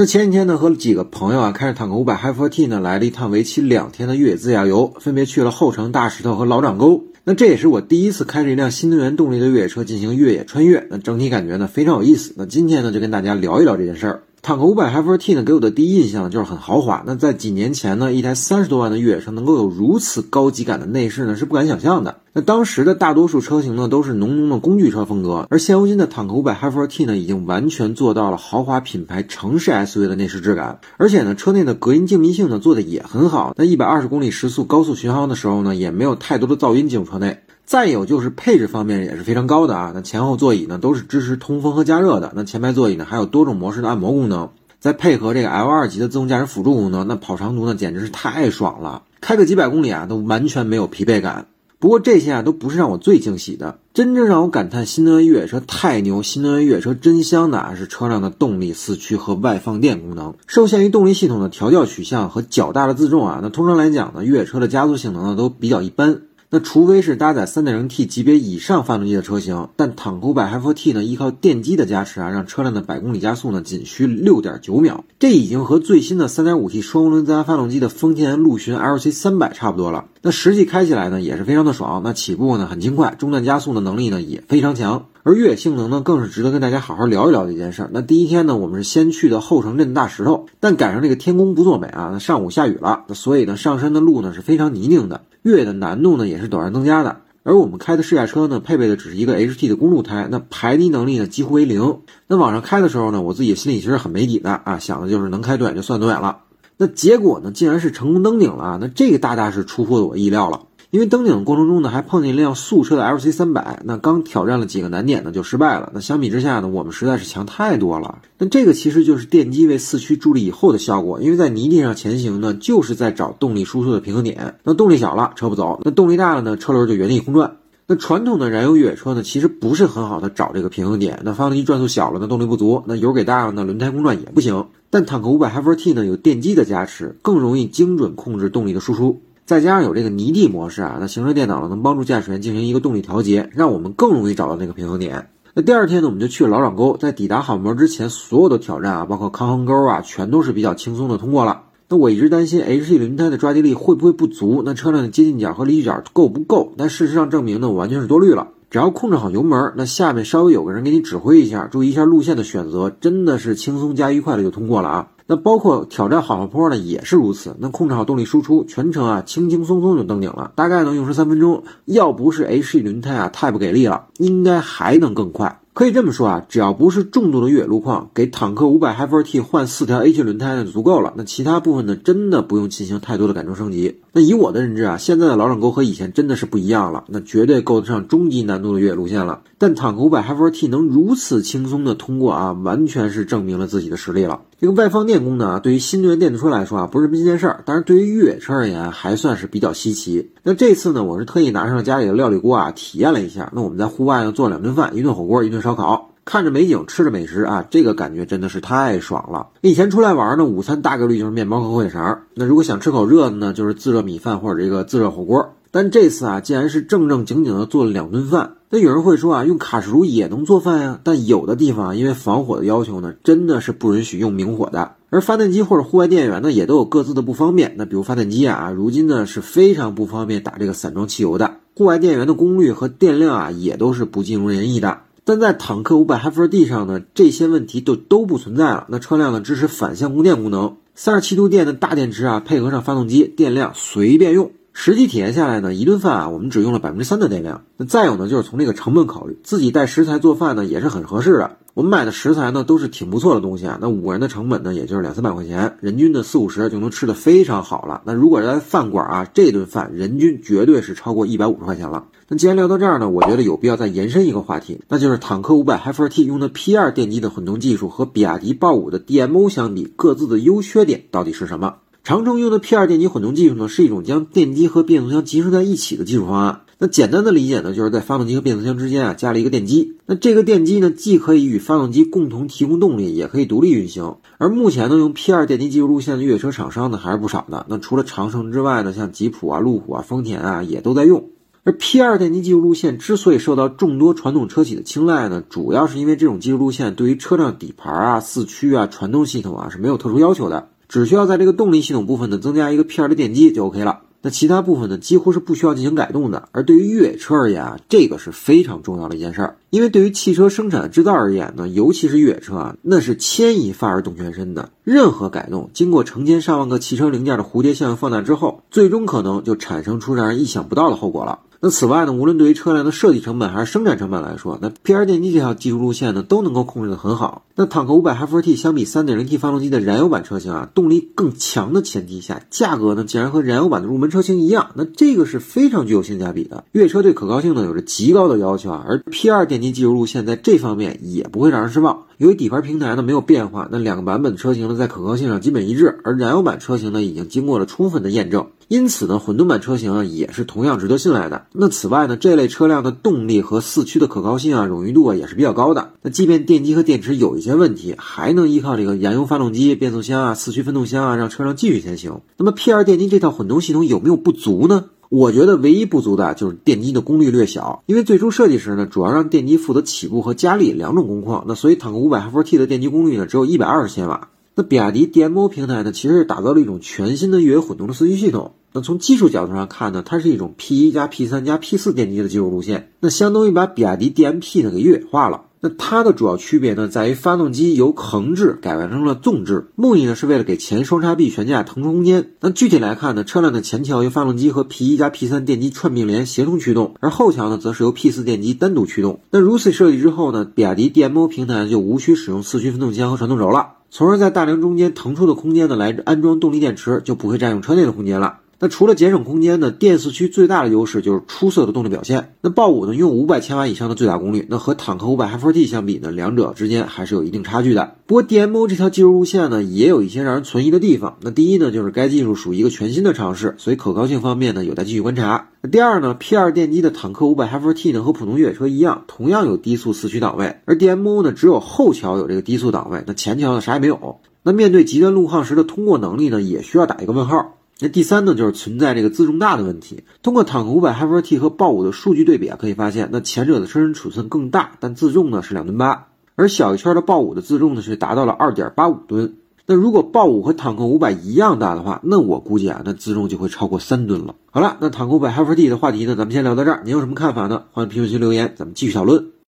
那前几天呢，和几个朋友啊，开着坦克五百 Hi4T 呢，来了一趟为期两天的越野自驾游，分别去了后城、大石头和老掌沟。那这也是我第一次开着一辆新能源动力的越野车进行越野穿越，那整体感觉呢非常有意思。那今天呢，就跟大家聊一聊这件事儿。坦克五百 Hi4T 呢，给我的第一印象就是很豪华。那在几年前呢，一台三十多万的越野车能够有如此高级感的内饰呢，是不敢想象的。那当时的大多数车型呢，都是浓浓的工具车风格，而现如今的坦克五百 Hi4T 呢，已经完全做到了豪华品牌城市 SUV 的内饰质感。而且呢，车内的隔音静谧性呢，做的也很好。那一百二十公里时速高速巡航的时候呢，也没有太多的噪音进入车内。再有就是配置方面也是非常高的啊，那前后座椅呢都是支持通风和加热的，那前排座椅呢还有多种模式的按摩功能，再配合这个 L 二级的自动驾驶辅助功能，那跑长途呢简直是太爽了，开个几百公里啊都完全没有疲惫感。不过这些啊都不是让我最惊喜的，真正让我感叹新能源越野车太牛，新能源越野车真香的啊是车辆的动力、四驱和外放电功能。受限于动力系统的调教取向和较大的自重啊，那通常来讲呢，越野车的加速性能呢都比较一般。那除非是搭载 3.0T 级别以上发动机的车型，但坦克五百 Hi4T 呢，依靠电机的加持啊，让车辆的百公里加速呢仅需6.9秒，这已经和最新的 3.5T 双涡轮增压发动机的丰田陆巡 LC300 差不多了。那实际开起来呢也是非常的爽，那起步呢很轻快，中段加速的能力呢也非常强，而越野性能呢更是值得跟大家好好聊一聊的一件事。那第一天呢，我们是先去的后城镇大石头，但赶上这个天公不作美啊，那上午下雨了，那所以呢上山的路呢是非常泥泞的。越野的难度呢也是陡然增加的，而我们开的试驾车呢，配备的只是一个 HT 的公路胎，那排泥能力呢几乎为零。那往上开的时候呢，我自己心里其实很没底的啊，想的就是能开多远就算多远了。那结果呢，竟然是成功登顶了啊！那这个大大是出乎我意料了。因为登顶的过程中呢，还碰见一辆素车的 LC 三百，那刚挑战了几个难点呢，就失败了。那相比之下呢，我们实在是强太多了。那这个其实就是电机为四驱助力以后的效果。因为在泥地上前行呢，就是在找动力输出的平衡点。那动力小了，车不走；那动力大了呢，车轮就原地空转。那传统的燃油越野车呢，其实不是很好的找这个平衡点。那发动机转速小了呢，动力不足；那油给大了呢，轮胎空转也不行。但坦克五百 Hi4T 呢，有电机的加持，更容易精准控制动力的输出。再加上有这个泥地模式啊，那行车电脑呢能帮助驾驶员进行一个动力调节，让我们更容易找到那个平衡点。那第二天呢，我们就去了老掌沟，在抵达好门之前，所有的挑战啊，包括康衡沟啊，全都是比较轻松的通过了。那我一直担心 HT 轮胎的抓地力会不会不足，那车辆的接近角和离去角够不够？但事实上证明呢，我完全是多虑了。只要控制好油门，那下面稍微有个人给你指挥一下，注意一下路线的选择，真的是轻松加愉快的就通过了啊。那包括挑战好好坡呢，也是如此。那控制好动力输出，全程啊轻轻松松就登顶了，大概能用时三分钟。要不是 H 轮胎啊太不给力了，应该还能更快。可以这么说啊，只要不是重度的越野路况，给坦克五百 Hi4T 换四条 H 轮胎呢就足够了。那其他部分呢，真的不用进行太多的改装升级。那以我的认知啊，现在的老掌沟和以前真的是不一样了，那绝对够得上中级难度的越野路线了。但坦克五百 Hi4T 能如此轻松的通过啊，完全是证明了自己的实力了。这个外放电功能啊，对于新能源电动车来说啊，不是什么新鲜事儿，但是对于越野车而言，还算是比较稀奇。那这次呢，我是特意拿上了家里的料理锅啊，体验了一下。那我们在户外呢，做两顿饭，一顿火锅，一顿烧烤。看着美景，吃着美食啊，这个感觉真的是太爽了。以前出来玩呢，午餐大概率就是面包和火腿肠。那如果想吃口热的呢，就是自热米饭或者这个自热火锅。但这次啊，竟然是正正经经的做了两顿饭。那有人会说啊，用卡式炉也能做饭呀？但有的地方啊因为防火的要求呢，真的是不允许用明火的。而发电机或者户外电源呢，也都有各自的不方便。那比如发电机啊，如今呢是非常不方便打这个散装汽油的。户外电源的功率和电量啊，也都是不尽如人意的。但在坦克五百 Hi4T 上呢，这些问题都都不存在了。那车辆呢支持反向供电功能，三十七度电的大电池啊，配合上发动机，电量随便用。实际体验下来呢，一顿饭啊，我们只用了百分之三的电量。那再有呢，就是从这个成本考虑，自己带食材做饭呢，也是很合适的。我们买的食材呢，都是挺不错的东西啊。那五个人的成本呢，也就是两三百块钱，人均的四五十就能吃的非常好了。那如果在饭馆啊，这顿饭人均绝对是超过一百五十块钱了。那既然聊到这儿呢，我觉得有必要再延伸一个话题，那就是坦克五百 Hi4T 用的 P2 电机的混动技术和比亚迪豹五的 DMO 相比，各自的优缺点到底是什么？长城用的 P2 电机混动技术呢，是一种将电机和变速箱集成在一起的技术方案。那简单的理解呢，就是在发动机和变速箱之间啊，加了一个电机。那这个电机呢，既可以与发动机共同提供动力，也可以独立运行。而目前呢，用 P2 电机技术路线的越野车厂商呢，还是不少的。那除了长城之外呢，像吉普啊、路虎啊、丰田啊，也都在用。而 P2 电机技术路线之所以受到众多传统车企的青睐呢，主要是因为这种技术路线对于车辆底盘啊、四驱啊、传动系统啊是没有特殊要求的，只需要在这个动力系统部分呢增加一个 P2 的电机就 OK 了。那其他部分呢，几乎是不需要进行改动的。而对于越野车而言啊，这个是非常重要的一件事儿。因为对于汽车生产制造而言呢，尤其是越野车啊，那是牵一发而动全身的。任何改动，经过成千上万个汽车零件的蝴蝶效应放大之后，最终可能就产生出让人意想不到的后果了。那此外呢，无论对于车辆的设计成本还是生产成本来说，那 P2 电机这条技术路线呢，都能够控制的很好。那坦克五百 HiFi-T 相比 3.0T 发动机的燃油版车型啊，动力更强的前提下，价格呢竟然和燃油版的入门车型一样，那这个是非常具有性价比的。越野车对可靠性呢有着极高的要求啊，而 P2 电机技术路线在这方面也不会让人失望。由于底盘平台呢没有变化，那两个版本车型呢在可靠性上基本一致，而燃油版车型呢已经经过了充分的验证。因此呢，混动版车型啊也是同样值得信赖的。那此外呢，这类车辆的动力和四驱的可靠性啊、冗余度啊也是比较高的。那即便电机和电池有一些问题，还能依靠这个燃油发动机、变速箱啊、四驱分动箱啊，让车辆继续前行。那么 P2 电机这套混动系统有没有不足呢？我觉得唯一不足的就是电机的功率略小，因为最初设计时呢，主要让电机负责起步和加力两种工况。那所以坦克五百 HiFi-T 的电机功率呢，只有一百二十千瓦。那比亚迪 DMO 平台呢，其实是打造了一种全新的越野混动的四驱系统。那从技术角度上看呢，它是一种 P1 加 P3 加 P4 电机的技术路线，那相当于把比亚迪 DMP 呢给越野化了。那它的主要区别呢，在于发动机由横置改完成了纵置，目的呢是为了给前双叉臂悬架腾出空间。那具体来看呢，车辆的前桥由发动机和 P1 加 P3 电机串并联协同驱动，而后桥呢则是由 P4 电机单独驱动。那如此设计之后呢，比亚迪 DMO 平台就无需使用四驱分动箱和传动轴了。从而在大梁中间腾出的空间呢，来安装动力电池，就不会占用车内的空间了。那除了节省空间呢，电四驱最大的优势就是出色的动力表现。那豹五呢，拥有五百千瓦以上的最大功率，那和坦克五百 HiFi-T 相比呢，两者之间还是有一定差距的。不过 DMO 这条技术路线呢，也有一些让人存疑的地方。那第一呢，就是该技术属于一个全新的尝试，所以可靠性方面呢，有待继续观察。那第二呢，P2 电机的坦克五百 HiFi-T 呢，和普通越野车一样，同样有低速四驱档位，而 DMO 呢，只有后桥有这个低速档位，那前桥呢，啥也没有。那面对极端路况时的通过能力呢，也需要打一个问号。那第三呢，就是存在这个自重大的问题。通过坦克五百 HiFi-T 和豹五的数据对比啊，可以发现，那前者的车身尺寸更大，但自重呢是两吨八，而小一圈的豹五的自重呢是达到了二点八五吨。那如果豹五和坦克五百一样大的话，那我估计啊，那自重就会超过三吨了。好了，那坦克五百 HiFi-T 的话题呢，咱们先聊到这儿。您有什么看法呢？欢迎评论区留言，咱们继续讨论。